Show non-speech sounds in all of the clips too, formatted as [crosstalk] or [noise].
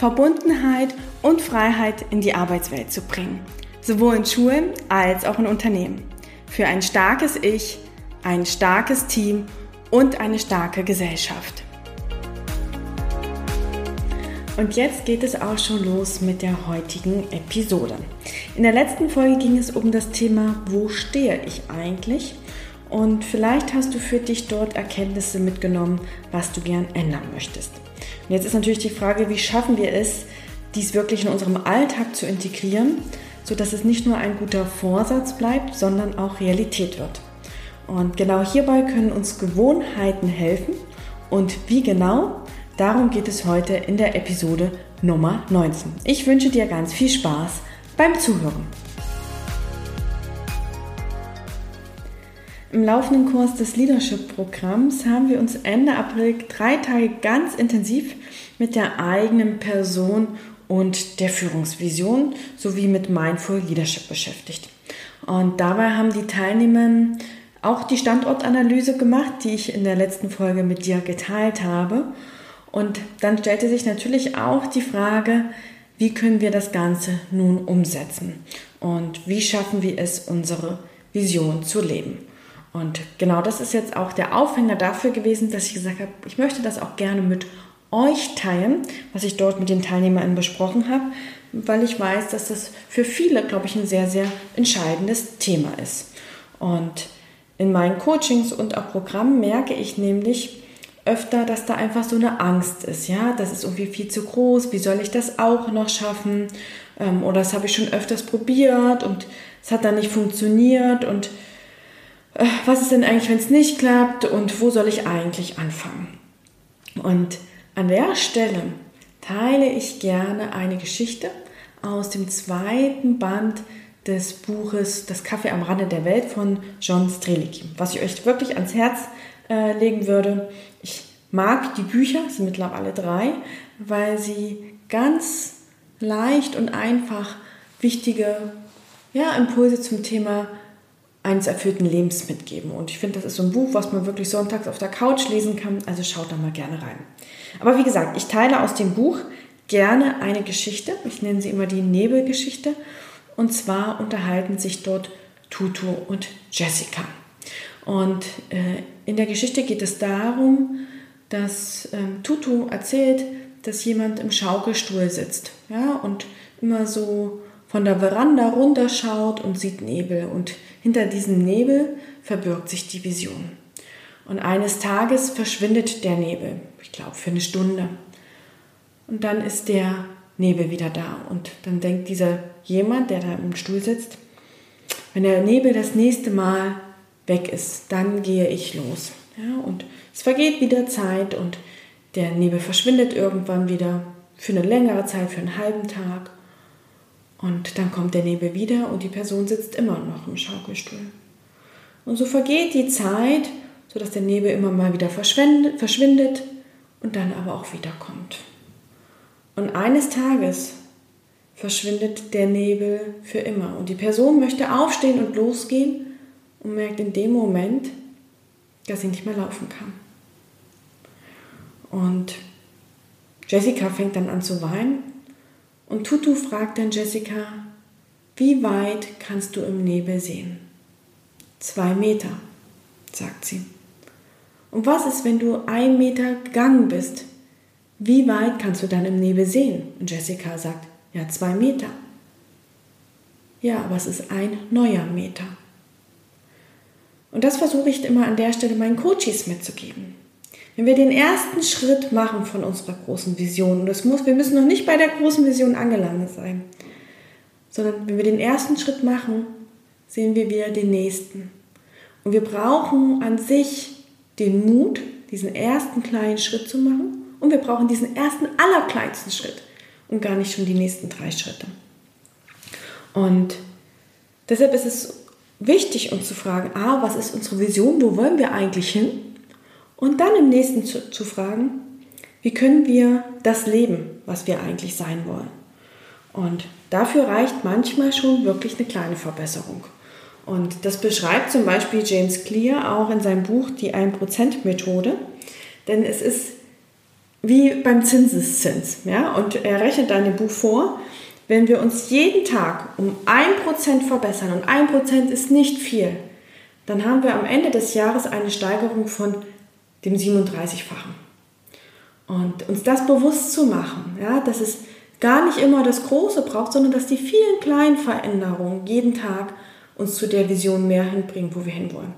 Verbundenheit und Freiheit in die Arbeitswelt zu bringen, sowohl in Schulen als auch in Unternehmen. Für ein starkes Ich, ein starkes Team und eine starke Gesellschaft. Und jetzt geht es auch schon los mit der heutigen Episode. In der letzten Folge ging es um das Thema, wo stehe ich eigentlich? Und vielleicht hast du für dich dort Erkenntnisse mitgenommen, was du gern ändern möchtest. Und jetzt ist natürlich die Frage, wie schaffen wir es, dies wirklich in unserem Alltag zu integrieren, sodass es nicht nur ein guter Vorsatz bleibt, sondern auch Realität wird. Und genau hierbei können uns Gewohnheiten helfen. Und wie genau? Darum geht es heute in der Episode Nummer 19. Ich wünsche dir ganz viel Spaß beim Zuhören. Im laufenden Kurs des Leadership-Programms haben wir uns Ende April drei Tage ganz intensiv mit der eigenen Person und der Führungsvision sowie mit Mindful Leadership beschäftigt. Und dabei haben die Teilnehmer auch die Standortanalyse gemacht, die ich in der letzten Folge mit dir geteilt habe. Und dann stellte sich natürlich auch die Frage, wie können wir das Ganze nun umsetzen und wie schaffen wir es, unsere Vision zu leben. Und genau das ist jetzt auch der Aufhänger dafür gewesen, dass ich gesagt habe, ich möchte das auch gerne mit euch teilen, was ich dort mit den Teilnehmern besprochen habe, weil ich weiß, dass das für viele, glaube ich, ein sehr, sehr entscheidendes Thema ist. Und in meinen Coachings und auch Programmen merke ich nämlich öfter, dass da einfach so eine Angst ist, ja, das ist irgendwie viel zu groß, wie soll ich das auch noch schaffen? Ähm, oder das habe ich schon öfters probiert und es hat dann nicht funktioniert und äh, was ist denn eigentlich, wenn es nicht klappt und wo soll ich eigentlich anfangen? Und an der Stelle teile ich gerne eine Geschichte aus dem zweiten Band des Buches Das Kaffee am Rande der Welt von John Strelicky, was ich euch wirklich ans Herz äh, legen würde. Ich mag die Bücher, es sind mittlerweile drei, weil sie ganz leicht und einfach wichtige ja, Impulse zum Thema eines erfüllten Lebens mitgeben. Und ich finde, das ist so ein Buch, was man wirklich sonntags auf der Couch lesen kann. Also schaut da mal gerne rein. Aber wie gesagt, ich teile aus dem Buch gerne eine Geschichte. Ich nenne sie immer die Nebelgeschichte. Und zwar unterhalten sich dort Tutu und Jessica. Und äh, in der Geschichte geht es darum, dass ähm, Tutu erzählt, dass jemand im Schaukelstuhl sitzt ja, und immer so von der Veranda runterschaut und sieht Nebel. Und hinter diesem Nebel verbirgt sich die Vision. Und eines Tages verschwindet der Nebel, ich glaube für eine Stunde. Und dann ist der Nebel wieder da. Und dann denkt dieser jemand, der da im Stuhl sitzt, wenn der Nebel das nächste Mal weg ist, dann gehe ich los. Ja, und es vergeht wieder Zeit und der Nebel verschwindet irgendwann wieder für eine längere Zeit, für einen halben Tag. Und dann kommt der Nebel wieder und die Person sitzt immer noch im Schaukelstuhl. Und so vergeht die Zeit, sodass der Nebel immer mal wieder verschwindet und dann aber auch wiederkommt. Und eines Tages verschwindet der Nebel für immer und die Person möchte aufstehen und losgehen und merkt in dem Moment, dass sie nicht mehr laufen kann. Und Jessica fängt dann an zu weinen und Tutu fragt dann Jessica, wie weit kannst du im Nebel sehen? Zwei Meter, sagt sie. Und was ist, wenn du ein Meter gegangen bist? Wie weit kannst du dann im Nebel sehen? Und Jessica sagt, ja, zwei Meter. Ja, aber es ist ein neuer Meter. Und das versuche ich immer an der Stelle meinen Coaches mitzugeben. Wenn wir den ersten Schritt machen von unserer großen Vision, und das muss, wir müssen noch nicht bei der großen Vision angelangt sein, sondern wenn wir den ersten Schritt machen, sehen wir wieder den nächsten. Und wir brauchen an sich den Mut, diesen ersten kleinen Schritt zu machen. Und wir brauchen diesen ersten allerkleinsten Schritt und gar nicht schon die nächsten drei Schritte. Und deshalb ist es wichtig, uns zu fragen, ah, was ist unsere Vision, wo wollen wir eigentlich hin? Und dann im nächsten zu, zu fragen, wie können wir das leben, was wir eigentlich sein wollen? Und dafür reicht manchmal schon wirklich eine kleine Verbesserung. Und das beschreibt zum Beispiel James Clear auch in seinem Buch Die 1%-Methode. Denn es ist wie beim Zinseszins. Ja? Und er rechnet dann im Buch vor, wenn wir uns jeden Tag um 1% verbessern und 1% ist nicht viel, dann haben wir am Ende des Jahres eine Steigerung von dem 37-fachen. Und uns das bewusst zu machen, ja, dass es gar nicht immer das Große braucht, sondern dass die vielen kleinen Veränderungen jeden Tag uns zu der Vision mehr hinbringen, wo wir hinwollen.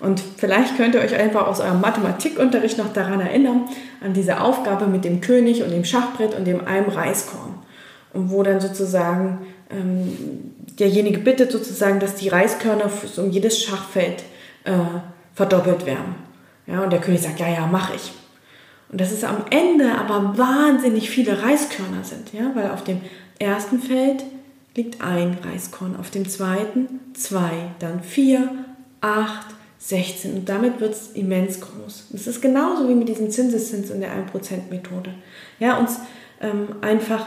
Und vielleicht könnt ihr euch einfach aus eurem Mathematikunterricht noch daran erinnern, an diese Aufgabe mit dem König und dem Schachbrett und dem einem Reiskorn. Und wo dann sozusagen ähm, derjenige bittet sozusagen, dass die Reiskörner um jedes Schachfeld äh, verdoppelt werden. Ja, und der König sagt, ja, ja, mache ich. Und dass es am Ende aber wahnsinnig viele Reiskörner sind, ja, weil auf dem ersten Feld liegt ein Reiskorn, auf dem zweiten zwei, dann vier, acht, 16 und damit wird es immens groß. Das ist genauso wie mit diesem Zinseszins und der 1%-Methode. Ja, uns ähm, einfach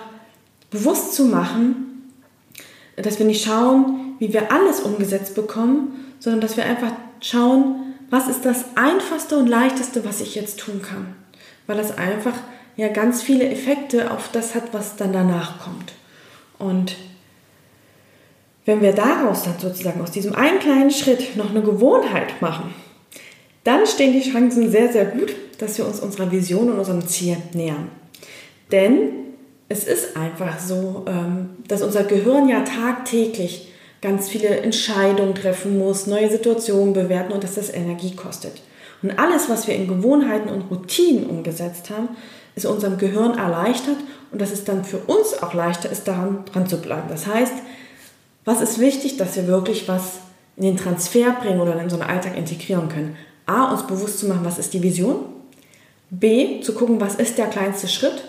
bewusst zu machen, dass wir nicht schauen, wie wir alles umgesetzt bekommen, sondern dass wir einfach schauen, was ist das einfachste und leichteste, was ich jetzt tun kann. Weil das einfach ja ganz viele Effekte auf das hat, was dann danach kommt. Und wenn wir daraus dann sozusagen aus diesem einen kleinen Schritt noch eine Gewohnheit machen, dann stehen die Chancen sehr, sehr gut, dass wir uns unserer Vision und unserem Ziel nähern. Denn es ist einfach so, ähm, dass unser Gehirn ja tagtäglich ganz viele Entscheidungen treffen muss, neue Situationen bewerten und dass das Energie kostet. Und alles, was wir in Gewohnheiten und Routinen umgesetzt haben, ist unserem Gehirn erleichtert und dass es dann für uns auch leichter ist, daran dran zu bleiben. Das heißt, was ist wichtig, dass wir wirklich was in den Transfer bringen oder in einen Alltag integrieren können? A, uns bewusst zu machen, was ist die Vision? B, zu gucken, was ist der kleinste Schritt?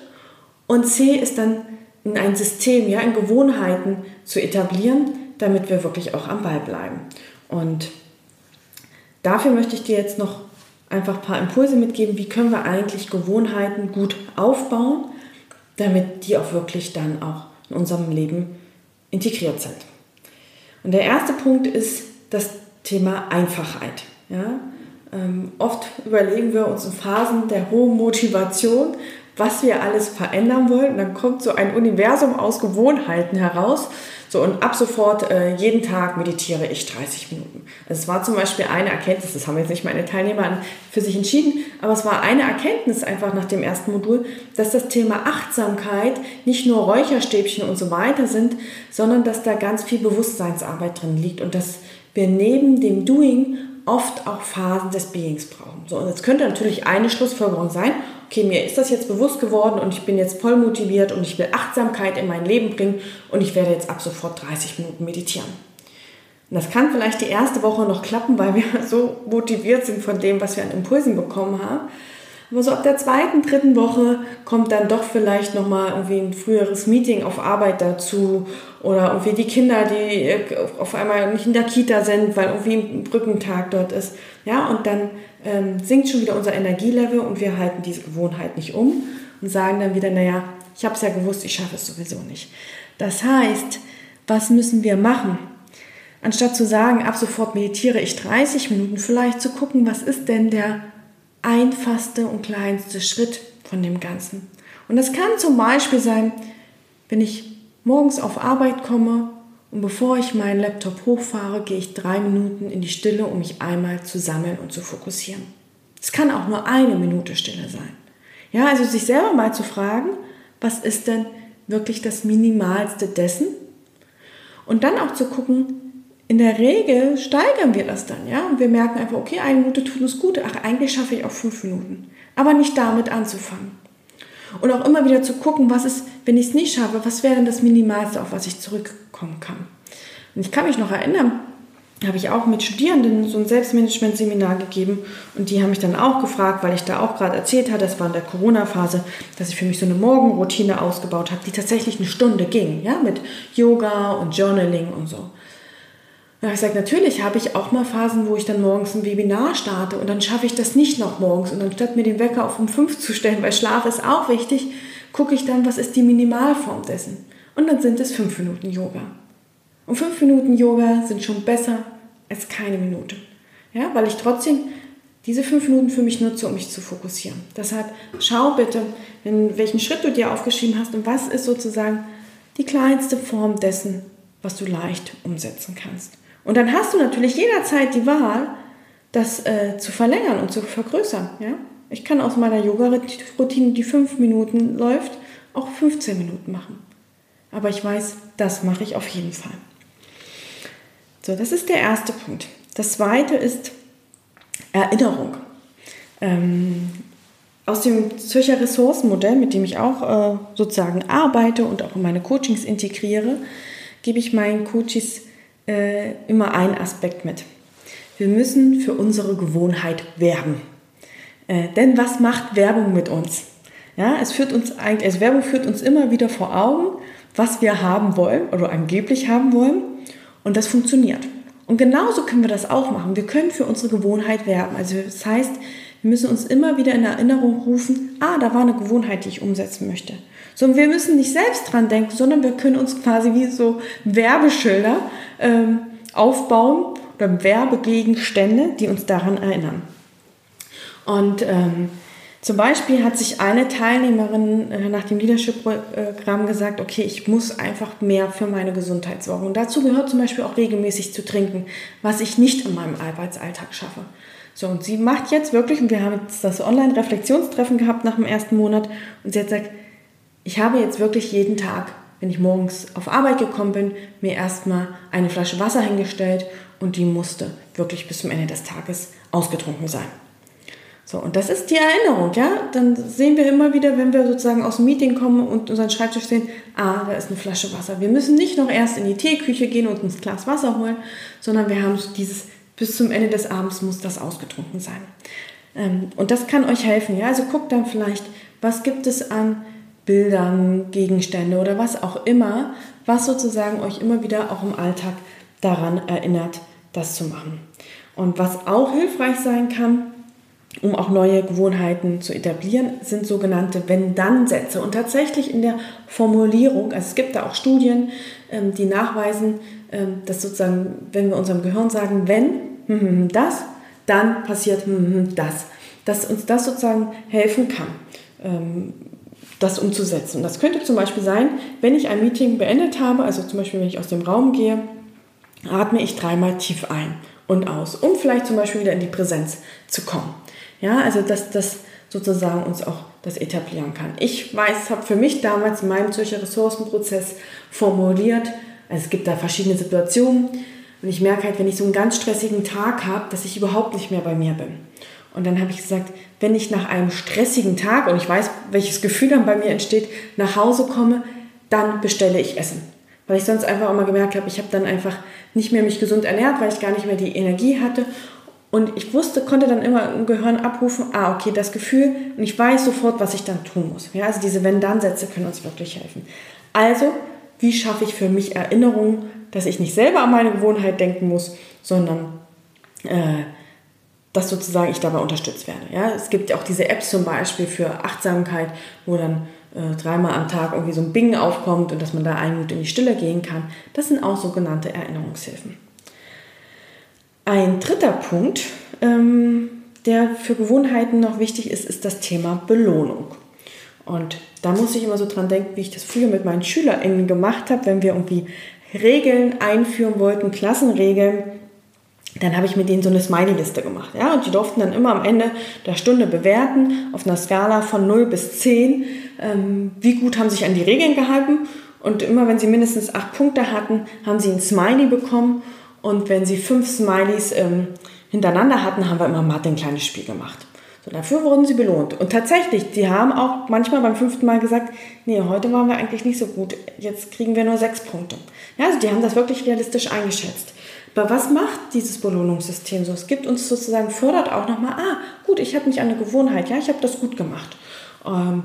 Und C ist dann in ein System, ja, in Gewohnheiten zu etablieren, damit wir wirklich auch am Ball bleiben. Und dafür möchte ich dir jetzt noch einfach ein paar Impulse mitgeben, wie können wir eigentlich Gewohnheiten gut aufbauen, damit die auch wirklich dann auch in unserem Leben integriert sind. Und der erste Punkt ist das Thema Einfachheit. Ja? Ähm, oft überlegen wir uns in Phasen der hohen Motivation, was wir alles verändern wollen. Dann kommt so ein Universum aus Gewohnheiten heraus. So, und ab sofort äh, jeden Tag meditiere ich 30 Minuten. Also es war zum Beispiel eine Erkenntnis, das haben jetzt nicht meine Teilnehmer für sich entschieden, aber es war eine Erkenntnis einfach nach dem ersten Modul, dass das Thema Achtsamkeit nicht nur Räucherstäbchen und so weiter sind, sondern dass da ganz viel Bewusstseinsarbeit drin liegt und dass wir neben dem Doing oft auch Phasen des Beings brauchen. So, und jetzt könnte natürlich eine Schlussfolgerung sein, okay, mir ist das jetzt bewusst geworden und ich bin jetzt voll motiviert und ich will Achtsamkeit in mein Leben bringen und ich werde jetzt ab sofort 30 Minuten meditieren. Und das kann vielleicht die erste Woche noch klappen, weil wir [laughs] so motiviert sind von dem, was wir an Impulsen bekommen haben. Aber so ab der zweiten, dritten Woche kommt dann doch vielleicht nochmal irgendwie ein früheres Meeting auf Arbeit dazu oder irgendwie die Kinder, die äh, auf einmal nicht in der Kita sind, weil irgendwie ein Brückentag dort ist. Ja, und dann ähm, sinkt schon wieder unser Energielevel und wir halten diese Gewohnheit nicht um und sagen dann wieder, naja, ich habe es ja gewusst, ich schaffe es sowieso nicht. Das heißt, was müssen wir machen? Anstatt zu sagen, ab sofort meditiere ich 30 Minuten, vielleicht zu gucken, was ist denn der einfachste und kleinste Schritt von dem Ganzen. Und das kann zum Beispiel sein, wenn ich morgens auf Arbeit komme und bevor ich meinen Laptop hochfahre, gehe ich drei Minuten in die Stille, um mich einmal zu sammeln und zu fokussieren. Es kann auch nur eine Minute Stille sein. Ja, also sich selber mal zu fragen, was ist denn wirklich das Minimalste dessen? Und dann auch zu gucken, in der Regel steigern wir das dann, ja, und wir merken einfach, okay, eine Minute tut uns gut, ach, eigentlich schaffe ich auch fünf Minuten. Aber nicht damit anzufangen. Und auch immer wieder zu gucken, was ist, wenn ich es nicht schaffe, was wäre denn das Minimalste, auf was ich zurückkommen kann. Und ich kann mich noch erinnern, habe ich auch mit Studierenden so ein Selbstmanagement-Seminar gegeben und die haben mich dann auch gefragt, weil ich da auch gerade erzählt hatte, das war in der Corona-Phase, dass ich für mich so eine Morgenroutine ausgebaut habe, die tatsächlich eine Stunde ging, ja, mit Yoga und Journaling und so. Da habe ich gesagt, natürlich habe ich auch mal Phasen, wo ich dann morgens ein Webinar starte und dann schaffe ich das nicht noch morgens und dann statt mir den Wecker auf um fünf zu stellen, weil Schlaf ist auch wichtig, gucke ich dann, was ist die Minimalform dessen. Und dann sind es fünf Minuten Yoga. Und fünf Minuten Yoga sind schon besser als keine Minute. Ja, weil ich trotzdem diese fünf Minuten für mich nutze, um mich zu fokussieren. Deshalb schau bitte, in welchen Schritt du dir aufgeschrieben hast und was ist sozusagen die kleinste Form dessen, was du leicht umsetzen kannst. Und dann hast du natürlich jederzeit die Wahl, das äh, zu verlängern und zu vergrößern. Ja? Ich kann aus meiner Yoga-Routine, die fünf Minuten läuft, auch 15 Minuten machen. Aber ich weiß, das mache ich auf jeden Fall. So, das ist der erste Punkt. Das zweite ist Erinnerung. Ähm, aus dem Zürcher Ressourcenmodell, mit dem ich auch äh, sozusagen arbeite und auch in meine Coachings integriere, gebe ich meinen Coaches äh, immer einen Aspekt mit. Wir müssen für unsere Gewohnheit werben. Äh, denn was macht Werbung mit uns? Ja, es führt uns eigentlich, also Werbung führt uns immer wieder vor Augen, was wir haben wollen oder angeblich haben wollen. Und das funktioniert. Und genauso können wir das auch machen. Wir können für unsere Gewohnheit werben. Also das heißt, wir müssen uns immer wieder in Erinnerung rufen, ah, da war eine Gewohnheit, die ich umsetzen möchte. So, wir müssen nicht selbst dran denken, sondern wir können uns quasi wie so Werbeschilder ähm, aufbauen oder Werbegegenstände, die uns daran erinnern. Und ähm, zum Beispiel hat sich eine Teilnehmerin äh, nach dem Leadership-Programm gesagt, okay, ich muss einfach mehr für meine Gesundheit sorgen. Und dazu gehört zum Beispiel auch regelmäßig zu trinken, was ich nicht in meinem Arbeitsalltag schaffe. So, und sie macht jetzt wirklich, und wir haben jetzt das Online-Reflexionstreffen gehabt nach dem ersten Monat, und sie hat gesagt, ich habe jetzt wirklich jeden Tag, wenn ich morgens auf Arbeit gekommen bin, mir erstmal eine Flasche Wasser hingestellt und die musste wirklich bis zum Ende des Tages ausgetrunken sein. So, und das ist die Erinnerung, ja. Dann sehen wir immer wieder, wenn wir sozusagen aus dem Meeting kommen und unseren Schreibtisch sehen, ah, da ist eine Flasche Wasser. Wir müssen nicht noch erst in die Teeküche gehen und uns ein Glas Wasser holen, sondern wir haben dieses, bis zum Ende des Abends muss das ausgetrunken sein. Ähm, und das kann euch helfen, ja. Also guckt dann vielleicht, was gibt es an Bildern, Gegenstände oder was auch immer, was sozusagen euch immer wieder auch im Alltag daran erinnert, das zu machen. Und was auch hilfreich sein kann, um auch neue Gewohnheiten zu etablieren, sind sogenannte Wenn-Dann-Sätze. Und tatsächlich in der Formulierung, also es gibt da auch Studien, ähm, die nachweisen, ähm, dass sozusagen, wenn wir unserem Gehirn sagen, wenn hm, hm, hm, das, dann passiert das, dass uns das sozusagen helfen kann, ähm, das umzusetzen. Und das könnte zum Beispiel sein, wenn ich ein Meeting beendet habe, also zum Beispiel, wenn ich aus dem Raum gehe, atme ich dreimal tief ein und aus, um vielleicht zum Beispiel wieder in die Präsenz zu kommen. Ja, also dass das sozusagen uns auch das etablieren kann. Ich weiß, habe für mich damals in meinem Zürcher Ressourcenprozess formuliert, also es gibt da verschiedene Situationen und ich merke halt, wenn ich so einen ganz stressigen Tag habe, dass ich überhaupt nicht mehr bei mir bin. Und dann habe ich gesagt, wenn ich nach einem stressigen Tag, und ich weiß, welches Gefühl dann bei mir entsteht, nach Hause komme, dann bestelle ich Essen. Weil ich sonst einfach mal gemerkt habe, ich habe dann einfach nicht mehr mich gesund ernährt, weil ich gar nicht mehr die Energie hatte und ich wusste, konnte dann immer im Gehirn abrufen, ah, okay, das Gefühl, und ich weiß sofort, was ich dann tun muss. Ja, also diese Wenn-Dann-Sätze können uns wirklich helfen. Also, wie schaffe ich für mich Erinnerungen, dass ich nicht selber an meine Gewohnheit denken muss, sondern äh, dass sozusagen ich dabei unterstützt werde. Ja, es gibt auch diese Apps zum Beispiel für Achtsamkeit, wo dann äh, dreimal am Tag irgendwie so ein Bing aufkommt und dass man da eine Minute in die Stille gehen kann. Das sind auch sogenannte Erinnerungshilfen. Ein dritter Punkt, ähm, der für Gewohnheiten noch wichtig ist, ist das Thema Belohnung. Und da muss ich immer so dran denken, wie ich das früher mit meinen SchülerInnen gemacht habe, wenn wir irgendwie Regeln einführen wollten, Klassenregeln, dann habe ich mit denen so eine Smiley-Liste gemacht. Ja? Und die durften dann immer am Ende der Stunde bewerten, auf einer Skala von 0 bis 10, ähm, wie gut haben sich an die Regeln gehalten. Und immer wenn sie mindestens acht Punkte hatten, haben sie ein Smiley bekommen. Und wenn sie fünf Smileys ähm, hintereinander hatten, haben wir immer Mathe ein kleines Spiel gemacht. So, dafür wurden sie belohnt. Und tatsächlich, sie haben auch manchmal beim fünften Mal gesagt, nee, heute waren wir eigentlich nicht so gut, jetzt kriegen wir nur sechs Punkte. Ja, also die haben das wirklich realistisch eingeschätzt. Aber was macht dieses Belohnungssystem so? Es gibt uns sozusagen, fördert auch nochmal, ah, gut, ich habe mich an eine Gewohnheit, ja, ich habe das gut gemacht. Ähm,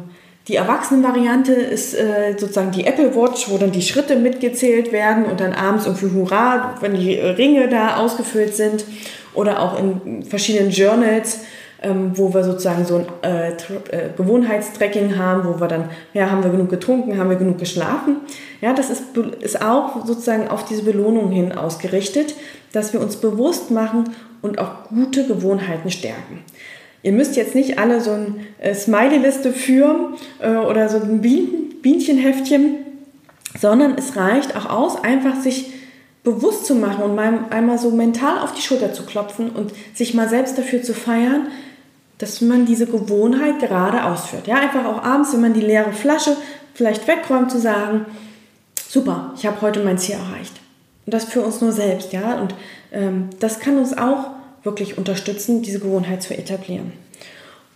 die Erwachsenenvariante ist äh, sozusagen die Apple Watch, wo dann die Schritte mitgezählt werden und dann abends irgendwie Hurra, wenn die Ringe da ausgefüllt sind. Oder auch in verschiedenen Journals, ähm, wo wir sozusagen so ein äh, äh, Gewohnheitstracking haben, wo wir dann, ja, haben wir genug getrunken, haben wir genug geschlafen. Ja, das ist, ist auch sozusagen auf diese Belohnung hin ausgerichtet, dass wir uns bewusst machen und auch gute Gewohnheiten stärken. Ihr müsst jetzt nicht alle so eine äh, Smiley-Liste führen äh, oder so ein Bien Bienchenheftchen, sondern es reicht auch aus, einfach sich bewusst zu machen und mal, einmal so mental auf die Schulter zu klopfen und sich mal selbst dafür zu feiern, dass man diese Gewohnheit gerade ausführt. Ja, einfach auch abends, wenn man die leere Flasche vielleicht wegräumt, zu sagen, super, ich habe heute mein Ziel erreicht. Und das für uns nur selbst, ja. Und ähm, das kann uns auch wirklich unterstützen, diese Gewohnheit zu etablieren.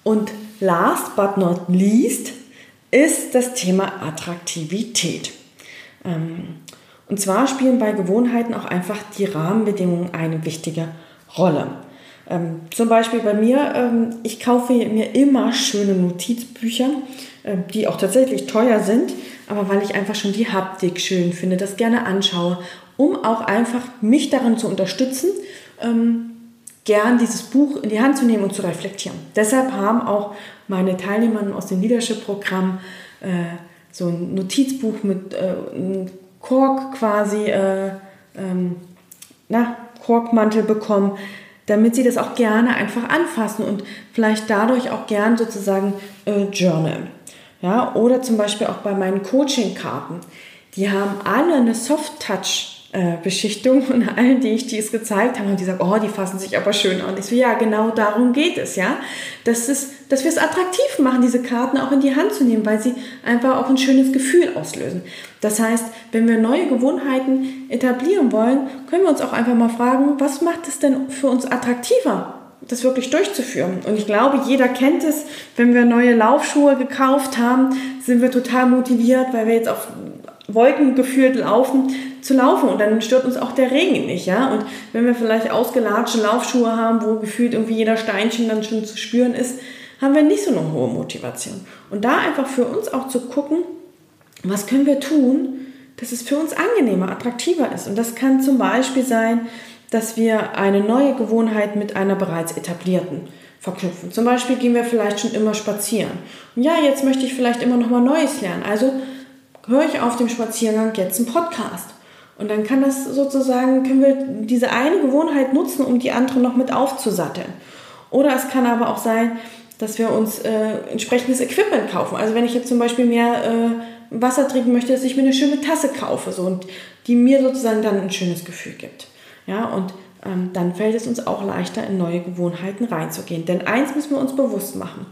Und last but not least ist das Thema Attraktivität. Ähm, und zwar spielen bei Gewohnheiten auch einfach die Rahmenbedingungen eine wichtige Rolle. Ähm, zum Beispiel bei mir, ähm, ich kaufe mir immer schöne Notizbücher, die auch tatsächlich teuer sind, aber weil ich einfach schon die Haptik schön finde, das gerne anschaue, um auch einfach mich darin zu unterstützen, gern dieses Buch in die Hand zu nehmen und zu reflektieren. Deshalb haben auch meine Teilnehmer aus dem Leadership-Programm äh, so ein Notizbuch mit äh, Kork quasi, äh, ähm, na, Korkmantel bekommen, damit sie das auch gerne einfach anfassen und vielleicht dadurch auch gern sozusagen äh, journalen. Ja, oder zum Beispiel auch bei meinen Coaching-Karten. Die haben alle eine Soft-Touch Beschichtung und allen, die ich dies gezeigt habe, haben die gesagt, oh, die fassen sich aber schön an. Ich so, ja, genau darum geht es, ja. Das ist, dass wir es attraktiv machen, diese Karten auch in die Hand zu nehmen, weil sie einfach auch ein schönes Gefühl auslösen. Das heißt, wenn wir neue Gewohnheiten etablieren wollen, können wir uns auch einfach mal fragen, was macht es denn für uns attraktiver? das wirklich durchzuführen. Und ich glaube, jeder kennt es, wenn wir neue Laufschuhe gekauft haben, sind wir total motiviert, weil wir jetzt auf Wolken geführt laufen, zu laufen und dann stört uns auch der Regen nicht, ja. Und wenn wir vielleicht ausgelatschte Laufschuhe haben, wo gefühlt irgendwie jeder Steinchen dann schon zu spüren ist, haben wir nicht so eine hohe Motivation. Und da einfach für uns auch zu gucken, was können wir tun, dass es für uns angenehmer, attraktiver ist. Und das kann zum Beispiel sein, dass wir eine neue Gewohnheit mit einer bereits etablierten verknüpfen. Zum Beispiel gehen wir vielleicht schon immer spazieren. Und ja, jetzt möchte ich vielleicht immer noch mal Neues lernen. Also höre ich auf dem Spaziergang jetzt einen Podcast. Und dann kann das sozusagen, können wir diese eine Gewohnheit nutzen, um die andere noch mit aufzusatteln. Oder es kann aber auch sein, dass wir uns äh, entsprechendes Equipment kaufen. Also wenn ich jetzt zum Beispiel mehr äh, Wasser trinken möchte, dass ich mir eine schöne Tasse kaufe so, und die mir sozusagen dann ein schönes Gefühl gibt. Ja, und ähm, dann fällt es uns auch leichter, in neue Gewohnheiten reinzugehen. Denn eins müssen wir uns bewusst machen.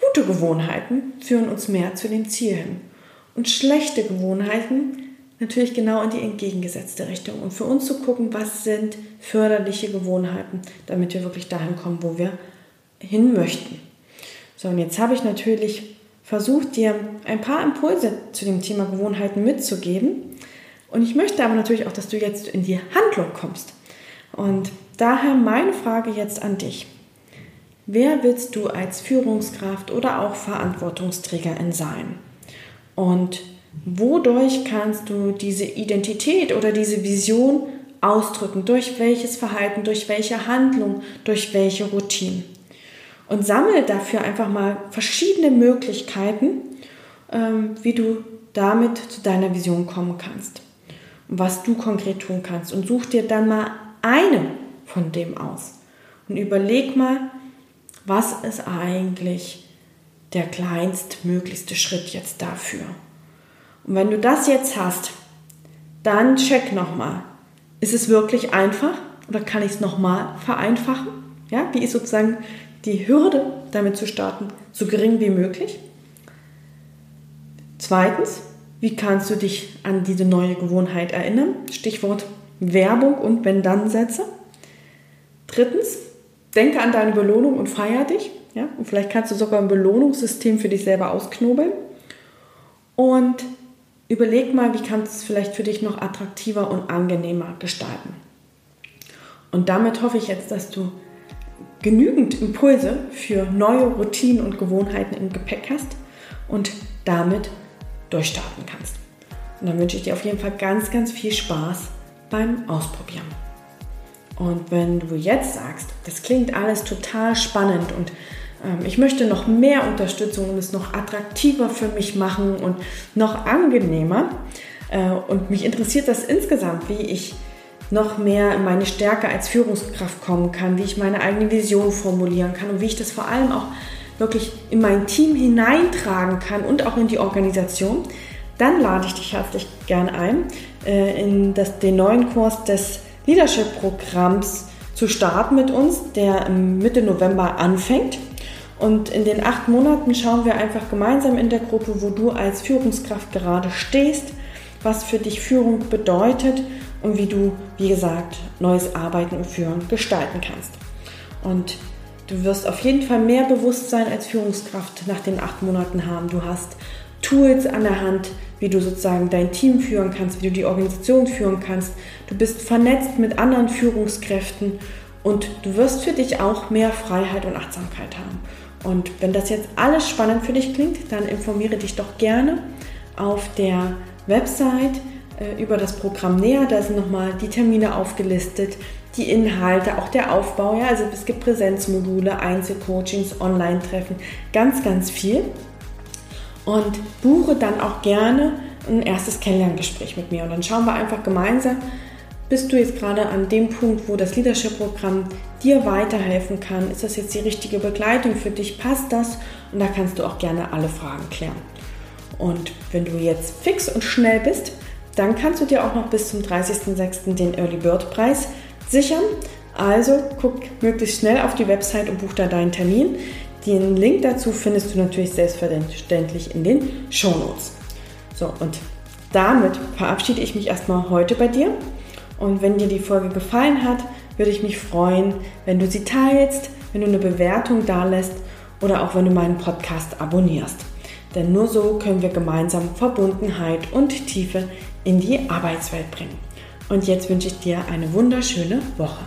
Gute Gewohnheiten führen uns mehr zu dem Ziel hin. Und schlechte Gewohnheiten natürlich genau in die entgegengesetzte Richtung. Und für uns zu gucken, was sind förderliche Gewohnheiten, damit wir wirklich dahin kommen, wo wir hin möchten. So, und jetzt habe ich natürlich versucht, dir ein paar Impulse zu dem Thema Gewohnheiten mitzugeben. Und ich möchte aber natürlich auch, dass du jetzt in die Handlung kommst. Und daher meine Frage jetzt an dich. Wer willst du als Führungskraft oder auch Verantwortungsträgerin sein? Und wodurch kannst du diese Identität oder diese Vision ausdrücken? Durch welches Verhalten, durch welche Handlung, durch welche Routine? Und sammle dafür einfach mal verschiedene Möglichkeiten, ähm, wie du damit zu deiner Vision kommen kannst. Und was du konkret tun kannst. Und such dir dann mal eine von dem aus. Und überleg mal, was ist eigentlich der kleinstmöglichste Schritt jetzt dafür. Und wenn du das jetzt hast, dann check nochmal. Ist es wirklich einfach oder kann ich es nochmal vereinfachen? Ja, wie ist sozusagen die Hürde, damit zu starten, so gering wie möglich? Zweitens, wie kannst du dich an diese neue Gewohnheit erinnern? Stichwort Werbung und Wenn-Dann-Sätze. Drittens, denke an deine Belohnung und feier dich. Ja? Und vielleicht kannst du sogar ein Belohnungssystem für dich selber ausknobeln. Und überleg mal, wie kannst du es vielleicht für dich noch attraktiver und angenehmer gestalten. Und damit hoffe ich jetzt, dass du genügend Impulse für neue Routinen und Gewohnheiten im Gepäck hast und damit durchstarten kannst. Und dann wünsche ich dir auf jeden Fall ganz, ganz viel Spaß beim Ausprobieren. Und wenn du jetzt sagst, das klingt alles total spannend und ich möchte noch mehr Unterstützung und es noch attraktiver für mich machen und noch angenehmer äh, und mich interessiert das insgesamt, wie ich noch mehr in meine Stärke als Führungskraft kommen kann, wie ich meine eigene Vision formulieren kann und wie ich das vor allem auch wirklich in mein Team hineintragen kann und auch in die Organisation, dann lade ich dich herzlich gern ein, äh, in das, den neuen Kurs des Leadership-Programms zu starten mit uns, der Mitte November anfängt. Und in den acht Monaten schauen wir einfach gemeinsam in der Gruppe, wo du als Führungskraft gerade stehst, was für dich Führung bedeutet und wie du, wie gesagt, neues Arbeiten und Führen gestalten kannst. Und du wirst auf jeden Fall mehr Bewusstsein als Führungskraft nach den acht Monaten haben. Du hast Tools an der Hand, wie du sozusagen dein Team führen kannst, wie du die Organisation führen kannst. Du bist vernetzt mit anderen Führungskräften und du wirst für dich auch mehr Freiheit und Achtsamkeit haben. Und wenn das jetzt alles spannend für dich klingt, dann informiere dich doch gerne auf der Website äh, über das Programm näher. Da sind nochmal die Termine aufgelistet, die Inhalte, auch der Aufbau. Ja, also es gibt Präsenzmodule, Einzelcoachings, Online-Treffen, ganz, ganz viel und buche dann auch gerne ein erstes Kennenlerngespräch mit mir. Und dann schauen wir einfach gemeinsam, bist du jetzt gerade an dem Punkt, wo das Leadership-Programm dir weiterhelfen kann? Ist das jetzt die richtige Begleitung für dich? Passt das? Und da kannst du auch gerne alle Fragen klären. Und wenn du jetzt fix und schnell bist, dann kannst du dir auch noch bis zum 30.06. den Early Bird Preis sichern. Also guck möglichst schnell auf die Website und buch da deinen Termin. Den Link dazu findest du natürlich selbstverständlich in den Show Notes. So, und damit verabschiede ich mich erstmal heute bei dir. Und wenn dir die Folge gefallen hat, würde ich mich freuen, wenn du sie teilst, wenn du eine Bewertung da lässt oder auch wenn du meinen Podcast abonnierst. Denn nur so können wir gemeinsam Verbundenheit und Tiefe in die Arbeitswelt bringen. Und jetzt wünsche ich dir eine wunderschöne Woche.